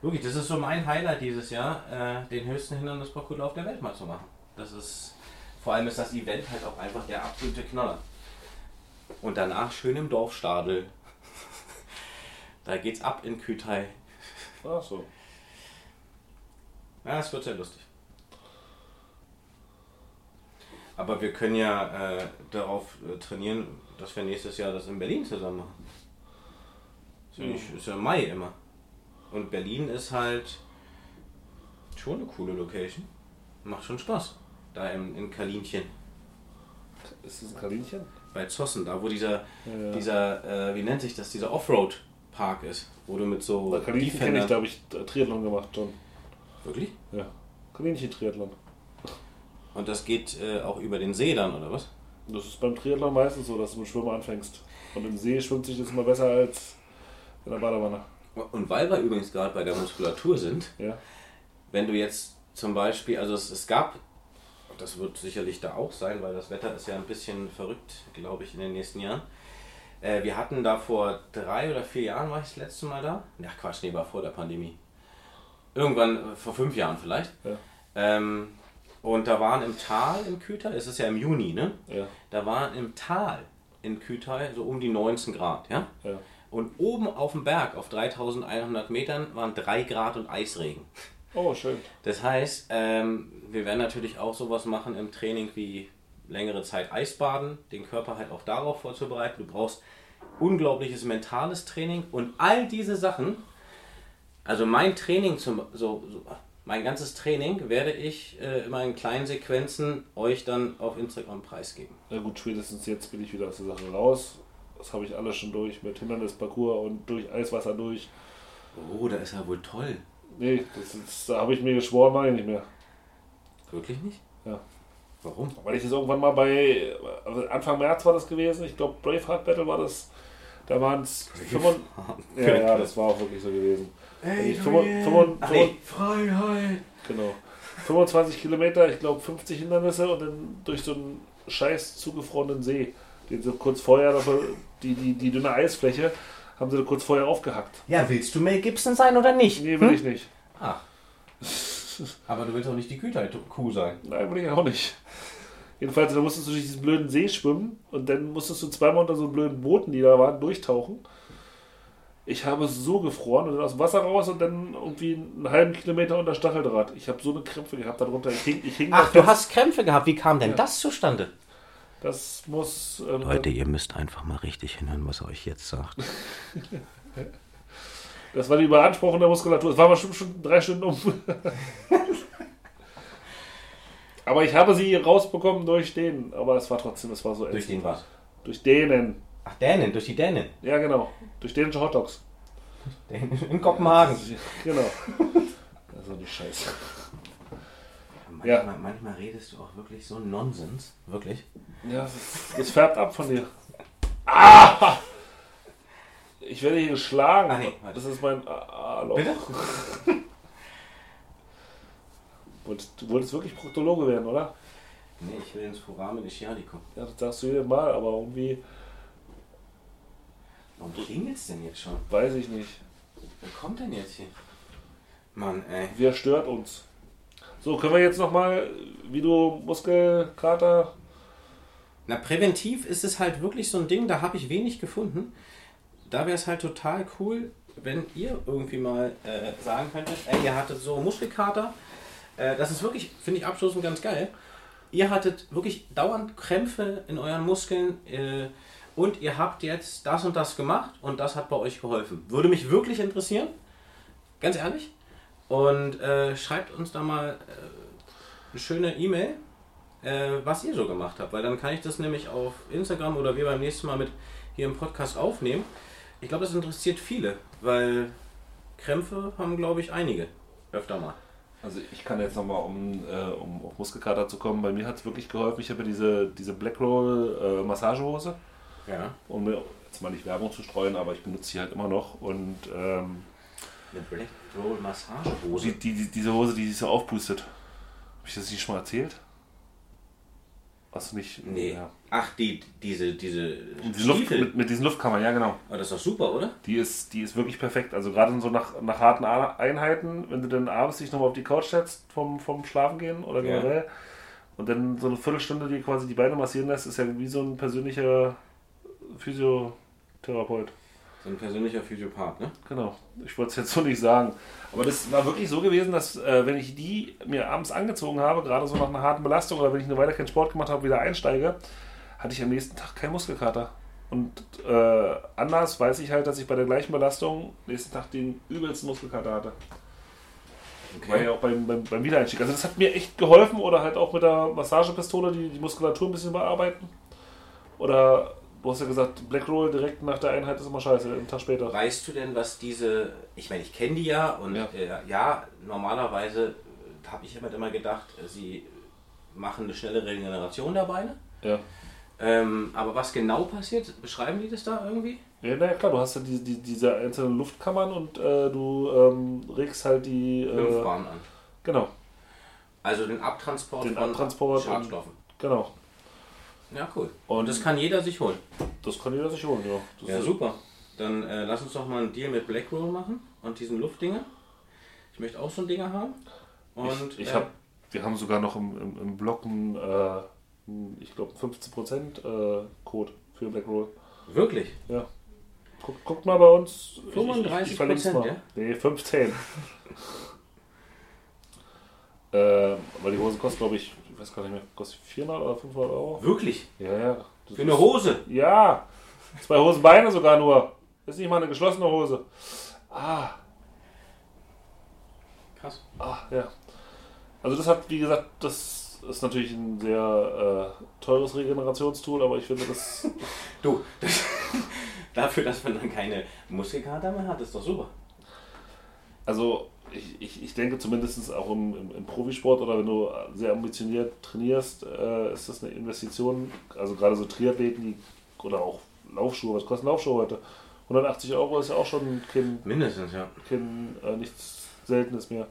B: Wirklich, das ist so mein Highlight dieses Jahr, äh, den höchsten Hindernisparcours der Welt mal zu machen. Das ist, vor allem ist das Event halt auch einfach der absolute Knaller. Und danach schön im Dorfstadel. da geht's ab in Kütai.
D: Ach so.
B: Ja, es wird sehr lustig. Aber wir können ja äh, darauf äh, trainieren, dass wir nächstes Jahr das in Berlin zusammen machen. Ist ja, nicht, ist ja Mai immer. Und Berlin ist halt schon eine coole Location. Macht schon Spaß. Da im, in Kalinchen.
D: Ist das ein Kaninchen?
B: Bei Zossen, da wo dieser,
D: Ja.
B: dieser äh, wie nennt sich das, dieser Offroad-Park ist. Wo du mit so
D: Bei Kaninchen kenne ich, da habe ich Triathlon gemacht schon.
B: Wirklich?
D: Ja. Kaninchen-Triathlon.
B: Und das geht äh, auch über den See dann, oder was?
D: Das ist beim Triathlon meistens so, dass du mit Schwimmen anfängst. Und im See schwimmt sich das immer besser als in der Badewanne.
B: Und weil wir übrigens gerade bei der Muskulatur sind,
D: Ja.
B: wenn du jetzt zum Beispiel, also es, es gab, das wird sicherlich da auch sein, weil das Wetter ist ja ein bisschen verrückt, glaube ich, in den nächsten Jahren. Äh, wir hatten da vor drei oder vier Jahren, war ich das letzte Mal da? Ja, Quatsch, nee, war vor der Pandemie. Irgendwann, äh, vor fünf Jahren vielleicht.
D: Ja.
B: Ähm, und da waren im Tal im Küter, es ist ja im Juni, ne?
D: Ja.
B: Da waren im Tal in Kütai so um die 19 Grad, ja?
D: Ja.
B: Und oben auf dem Berg, auf 3100 Metern, waren 3 Grad und Eisregen.
D: Oh, schön.
B: Das heißt, ähm, wir werden natürlich auch sowas machen im Training wie längere Zeit Eisbaden, den Körper halt auch darauf vorzubereiten. Du brauchst unglaubliches mentales Training und all diese Sachen. Also mein Training, zum, so, so, mein ganzes Training werde ich äh, immer in kleinen Sequenzen euch dann auf Instagram preisgeben.
D: Na gut, spätestens jetzt bin ich wieder aus der Sache raus. Das habe ich alles schon durch mit Hindernisparcours und durch Eiswasser durch.
B: Oh, da ist ja wohl toll.
D: Nee, das ist, da habe ich mir geschworen, mache ich nicht mehr.
B: Wirklich nicht?
D: Ja.
B: Warum?
D: Weil ich das irgendwann mal bei, also Anfang März war das gewesen, ich glaube Braveheart Battle war das, da waren es 25, ja, ja, das war auch wirklich so gewesen.
B: Ey,
D: Ich 25,
B: Ach nee, Freiheit!
D: genau, 25 Kilometer, ich glaube 50 Hindernisse und dann durch so einen scheiß zugefrorenen See, den so kurz vorher, dafür, die, die, die dünne Eisfläche, haben sie kurz vorher aufgehackt.
B: Ja, willst du Mel Gibson sein oder nicht?
D: Nee, will ich nicht.
B: Ach. Aber du willst auch nicht die Güter-Kuh sein.
D: Nein, will ich auch nicht. Jedenfalls, da musstest du durch diesen blöden See schwimmen und dann musstest du zweimal unter so blöden Booten, die da waren, durchtauchen. Ich habe so gefroren und dann aus dem Wasser raus und dann irgendwie einen halben Kilometer unter Stacheldraht. Ich habe so eine Krämpfe gehabt darunter. Ich hing, ich hing
B: Ach, du hast Krämpfe gehabt. Wie kam denn
D: Ja.
B: das zustande?
D: Das muss. Ähm,
B: Leute, ihr müsst einfach mal richtig hinhören, was er euch jetzt sagt.
D: Das war die Überanspruchung der Muskulatur. Es war bestimmt schon drei Stunden um. Aber ich habe sie rausbekommen durch den. Aber es war trotzdem, es war so
B: Durch den was?
D: Durch denen.
B: Ach, Dänen, durch die Dänen.
D: Ja, genau. Durch dänische Hotdogs.
B: In Kopenhagen.
D: Genau. Also eine Scheiße.
B: Manchmal,
D: Ja.
B: manchmal redest du auch wirklich so Nonsens. Wirklich?
D: Ja, das, das färbt ab von dir. Ah! Ich werde hier geschlagen.
B: Ah, nee,
D: das ist mein ah, Loch.
B: Bitte?
D: Wolltest- Du wolltest wirklich Proktologe werden, oder?
B: Nee, ich will ins Foramen Ischiadikum.
D: Ja, das sagst du jedes Mal, aber irgendwie
B: Warum klingelt's denn jetzt schon?
D: weiß ich nicht.
B: Wer kommt denn jetzt hier? Mann, ey.
D: Wer stört uns? So, können wir jetzt nochmal, wie du Muskelkater
B: Na, präventiv ist es halt wirklich so ein Ding, da habe ich wenig gefunden. Da wäre es halt total cool, wenn ihr irgendwie mal äh, sagen könntet, ey, ihr hattet so Muskelkater. Äh, das ist wirklich, finde ich abschließend ganz geil. Ihr hattet wirklich dauernd Krämpfe in euren Muskeln äh, und ihr habt jetzt das und das gemacht und das hat bei euch geholfen. Würde mich wirklich interessieren, ganz ehrlich. Und äh, schreibt uns da mal äh, eine schöne E-Mail, äh, was ihr so gemacht habt, weil dann kann ich das nämlich auf Instagram oder wir beim nächsten Mal mit hier im Podcast aufnehmen. Ich glaube, das interessiert viele, weil Krämpfe haben, glaube ich, einige öfter mal.
D: Also ich kann jetzt nochmal, um, äh, um auf Muskelkater zu kommen, bei mir hat es wirklich geholfen. Ich habe ja diese, diese Black Roll äh, Massagehose,
B: Ja.
D: um mir jetzt mal nicht Werbung zu streuen, aber ich benutze sie halt immer noch. Und ähm,
B: Eine Black Roll Massagehose.
D: die, die, diese Hose, die sich so aufpustet. Habe ich das nicht schon mal erzählt? Hast du nicht?
B: Nee.
D: Ja.
B: Ach, die, diese, diese
D: diese Luft, mit, mit diesen Luftkammern, ja genau.
B: Aber das ist doch super, oder?
D: Die ist, die ist wirklich perfekt. Also gerade so nach, nach harten Einheiten, wenn du dann abends dich nochmal auf die Couch setzt vom, vom Schlafen gehen oder
B: Ja.
D: generell und dann so eine Viertelstunde dir quasi die Beine massieren lässt, ist ja wie so ein persönlicher Physiotherapeut.
B: Ein persönlicher Physiopath, ne?
D: Genau. Ich wollte es jetzt so nicht sagen. Aber das war wirklich so gewesen, dass äh, wenn ich die mir abends angezogen habe, gerade so nach einer harten Belastung oder wenn ich eine Weile keinen Sport gemacht habe, wieder einsteige, hatte ich am nächsten Tag keinen Muskelkater. Und äh, anders weiß ich halt, dass ich bei der gleichen Belastung nächsten Tag den übelsten Muskelkater hatte. War ja auch beim, beim, beim Wiedereinstieg. Also das hat mir echt geholfen oder halt auch mit der Massagepistole die, die Muskulatur ein bisschen bearbeiten. Oder du hast ja gesagt, Black Roll direkt nach der Einheit ist immer scheiße, einen Tag später.
B: Weißt du denn, was diese. Ich meine, ich kenne die ja und
D: Ja.
B: äh, ja normalerweise habe ich immer immer gedacht, äh, sie machen eine schnelle Regeneration der Beine.
D: Ja.
B: Ähm, aber was genau passiert, beschreiben die das da irgendwie?
D: Ja, na ja, klar, du hast ja die, die, diese einzelnen Luftkammern und äh, du ähm, regst halt die. Äh,
B: an.
D: genau,
B: Also den Abtransport
D: Den
B: von
D: Abtransport und-
B: Schadstoffen.
D: genau.
B: Ja, cool.
D: Und-
B: das kann jeder sich holen.
D: Das kann jeder sich holen, ja. Das
B: Ja, super. Dann äh, lass uns doch mal einen Deal mit Blackroll machen und diesen Luftdinger. Ich möchte auch so ein Dinger haben. Und
D: ich, ich
B: äh,
D: hab, wir haben sogar noch im, im, im Blog einen, äh, ich glaube, 15% äh, Code für Black Roll.
B: wirklich.
D: Ja. Guck, guckt mal bei uns. Ich- ich-
B: 35%,
D: ich verlink's mal.
B: ja?
D: Nee, 15. äh, weil die Hose kostet, glaube ich, ich weiß gar nicht mehr, kostet 400 oder 500 Euro.
B: Wirklich.
D: Ja, ja. Das
B: Für eine
D: ist-
B: Hose.
D: Ja, zwei Hosenbeine sogar nur. Ist nicht mal eine geschlossene Hose. Ah,
B: Krass.
D: ah, ja. Also das hat, wie gesagt, das ist natürlich ein sehr äh, teures Regenerationstool, aber ich finde das,
B: Du, das, dafür, dass man dann keine Muskelkater mehr hat, ist doch super.
D: Also ich, ich, ich denke zumindest auch im, im, im Profisport oder wenn du sehr ambitioniert trainierst, äh, ist das eine Investition. Also gerade so Triathleten, die, oder auch Laufschuhe, was kosten Laufschuhe heute? 180 Euro ist ja auch schon kein
B: Mindestens, ja.
D: kein, äh, nichts Seltenes mehr.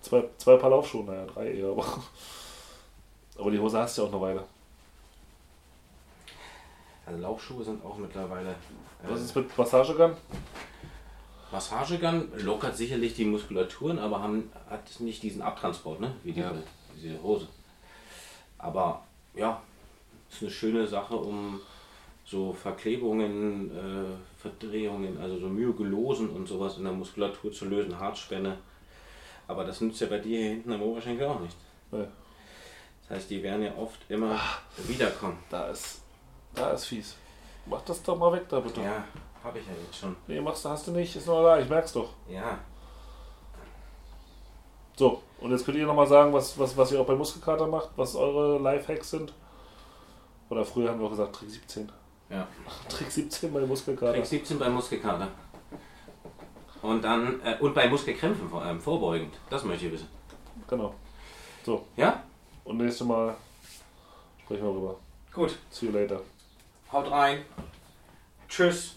D: Zwei, zwei Paar Laufschuhe, naja, drei eher, aber. Aber die Hose hast du ja auch eine Weile.
B: Also Laufschuhe sind auch mittlerweile. Äh,
D: Was ist mit Massagegun?
B: Massagegun lockert sicherlich die Muskulaturen, aber haben, hat nicht diesen Abtransport, ne? Wie diese,
D: Ja.
B: diese Hose. Aber ja, ist eine schöne Sache, um so Verklebungen, äh, Verdrehungen, also so Myogelosen und sowas in der Muskulatur zu lösen, Hartspänne. Aber das nützt ja bei dir hier hinten am Oberschenkel auch nicht.
D: Nee,
B: Das heißt, die werden ja oft immer wiederkommen.
D: da ist. Da ist fies. Mach das doch mal weg da bitte.
B: Ja, habe ich ja jetzt schon.
D: Nee, machst du, hast du nicht, ist noch da, ich merk's doch.
B: Ja,
D: So, und jetzt könnt ihr nochmal sagen, was, was, was ihr auch bei Muskelkater macht, was eure Lifehacks sind. Oder früher haben wir auch gesagt, Trick 17.
B: ja.
D: Trick 17 bei Muskelkater.
B: Trick 17 bei Muskelkater. Und dann, äh, und bei Muskelkrämpfen vor allem, vorbeugend. Das möchte ich wissen.
D: Genau. So,
B: Ja?
D: und nächstes Mal sprechen wir drüber.
B: Gut.
D: See you later.
B: Haut rein. Tschüss.